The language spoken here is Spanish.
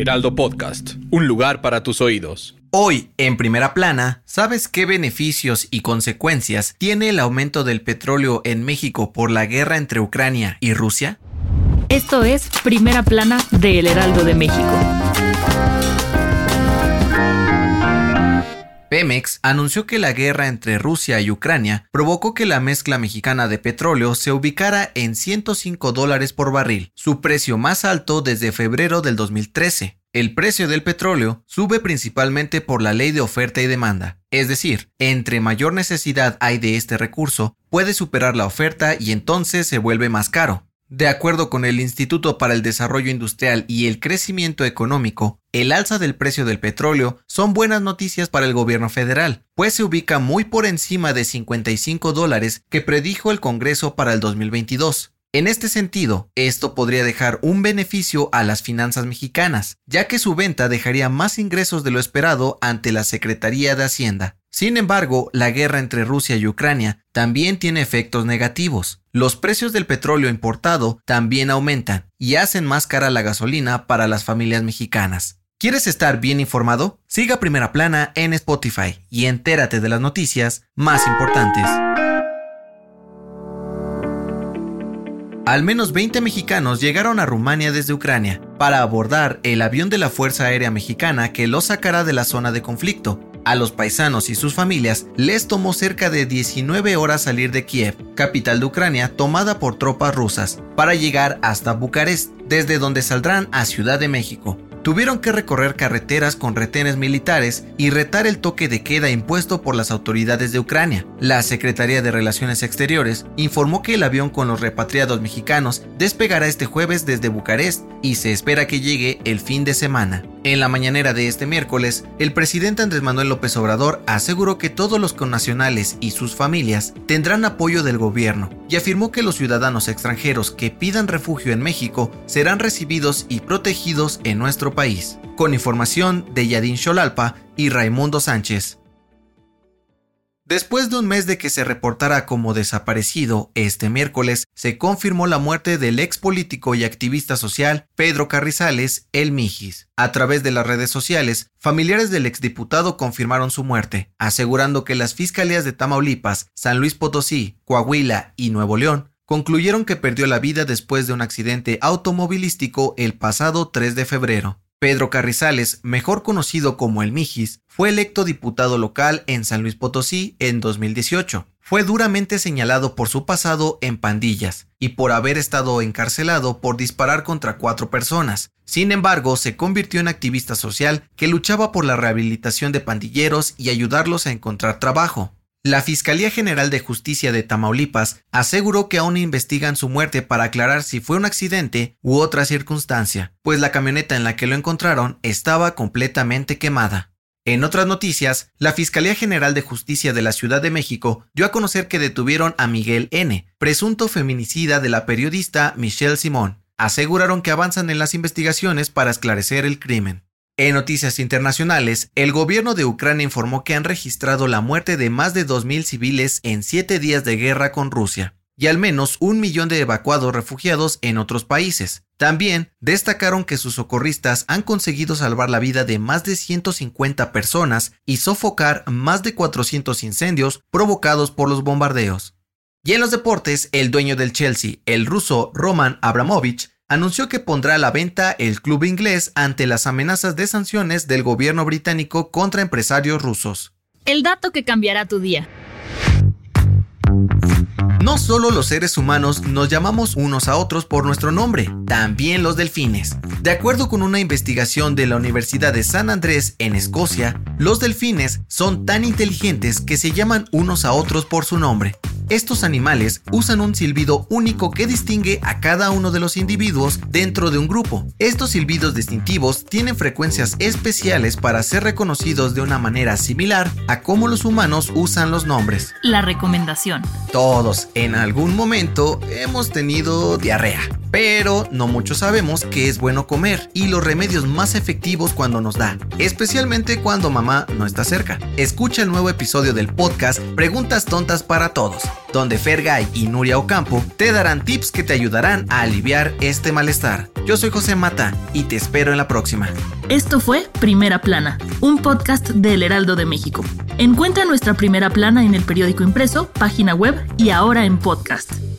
Heraldo Podcast, un lugar para tus oídos. Hoy, en primera plana, ¿sabes qué beneficios y consecuencias tiene el aumento del petróleo en México por la guerra entre Ucrania y Rusia? Esto es Primera Plana de El Heraldo de México. Pemex anunció que la guerra entre Rusia y Ucrania provocó que la mezcla mexicana de petróleo se ubicara en 105 dólares por barril, su precio más alto desde febrero del 2013. El precio del petróleo sube principalmente por la ley de oferta y demanda, es decir, entre mayor necesidad hay de este recurso, puede superar la oferta y entonces se vuelve más caro. De acuerdo con el Instituto para el Desarrollo Industrial y el Crecimiento Económico, el alza del precio del petróleo son buenas noticias para el gobierno federal, pues se ubica muy por encima de 55 dólares que predijo el Congreso para el 2022. En este sentido, esto podría dejar un beneficio a las finanzas mexicanas, ya que su venta dejaría más ingresos de lo esperado ante la Secretaría de Hacienda. Sin embargo, la guerra entre Rusia y Ucrania también tiene efectos negativos. Los precios del petróleo importado también aumentan y hacen más cara la gasolina para las familias mexicanas. ¿Quieres estar bien informado? Siga Primera Plana en Spotify y entérate de las noticias más importantes. Al menos 20 mexicanos llegaron a Rumania desde Ucrania para abordar el avión de la Fuerza Aérea Mexicana que los sacará de la zona de conflicto. A los paisanos y sus familias les tomó cerca de 19 horas salir de Kiev, capital de Ucrania tomada por tropas rusas, para llegar hasta Bucarest, desde donde saldrán a Ciudad de México. Tuvieron que recorrer carreteras con retenes militares y retar el toque de queda impuesto por las autoridades de Ucrania. La Secretaría de Relaciones Exteriores informó que el avión con los repatriados mexicanos despegará este jueves desde Bucarest y se espera que llegue el fin de semana. En la mañanera de este miércoles, el presidente Andrés Manuel López Obrador aseguró que todos los connacionales y sus familias tendrán apoyo del gobierno y afirmó que los ciudadanos extranjeros que pidan refugio en México serán recibidos y protegidos en nuestro país. Con información de Yadín Xolalpa y Raimundo Sánchez. Después de un mes de que se reportara como desaparecido, este miércoles se confirmó la muerte del ex político y activista social Pedro Carrizales, el Mijis. A través de las redes sociales, familiares del exdiputado confirmaron su muerte, asegurando que las fiscalías de Tamaulipas, San Luis Potosí, Coahuila y Nuevo León concluyeron que perdió la vida después de un accidente automovilístico el pasado 3 de febrero. Pedro Carrizales, mejor conocido como el Mijis, fue electo diputado local en San Luis Potosí en 2018. Fue duramente señalado por su pasado en pandillas y por haber estado encarcelado por disparar contra cuatro personas. Sin embargo, se convirtió en activista social que luchaba por la rehabilitación de pandilleros y ayudarlos a encontrar trabajo. La Fiscalía General de Justicia de Tamaulipas aseguró que aún investigan su muerte para aclarar si fue un accidente u otra circunstancia, pues la camioneta en la que lo encontraron estaba completamente quemada. En otras noticias, la Fiscalía General de Justicia de la Ciudad de México dio a conocer que detuvieron a Miguel N., presunto feminicida de la periodista Michelle Simón. Aseguraron que avanzan en las investigaciones para esclarecer el crimen. En noticias internacionales, el gobierno de Ucrania informó que han registrado la muerte de más de 2.000 civiles en siete días de guerra con Rusia y al menos un millón de evacuados refugiados en otros países. También destacaron que sus socorristas han conseguido salvar la vida de más de 150 personas y sofocar más de 400 incendios provocados por los bombardeos. Y en los deportes, el dueño del Chelsea, el ruso Roman Abramovich, anunció que pondrá a la venta el club inglés ante las amenazas de sanciones del gobierno británico contra empresarios rusos. El dato que cambiará tu día. No solo los seres humanos nos llamamos unos a otros por nuestro nombre, también los delfines. De acuerdo con una investigación de la Universidad de San Andrés en Escocia, los delfines son tan inteligentes que se llaman unos a otros por su nombre. Estos animales usan un silbido único que distingue a cada uno de los individuos dentro de un grupo. Estos silbidos distintivos tienen frecuencias especiales para ser reconocidos de una manera similar a cómo los humanos usan los nombres. La recomendación. Todos en algún momento hemos tenido diarrea. Pero no muchos sabemos que es bueno comer y los remedios más efectivos cuando nos da, especialmente cuando mamá no está cerca. Escucha el nuevo episodio del podcast Preguntas Tontas para Todos, donde Fergay y Nuria Ocampo te darán tips que te ayudarán a aliviar este malestar. Yo soy José Mata y te espero en la próxima. Esto fue Primera Plana, un podcast del Heraldo de México. Encuentra nuestra Primera Plana en el periódico impreso, página web y ahora en podcast.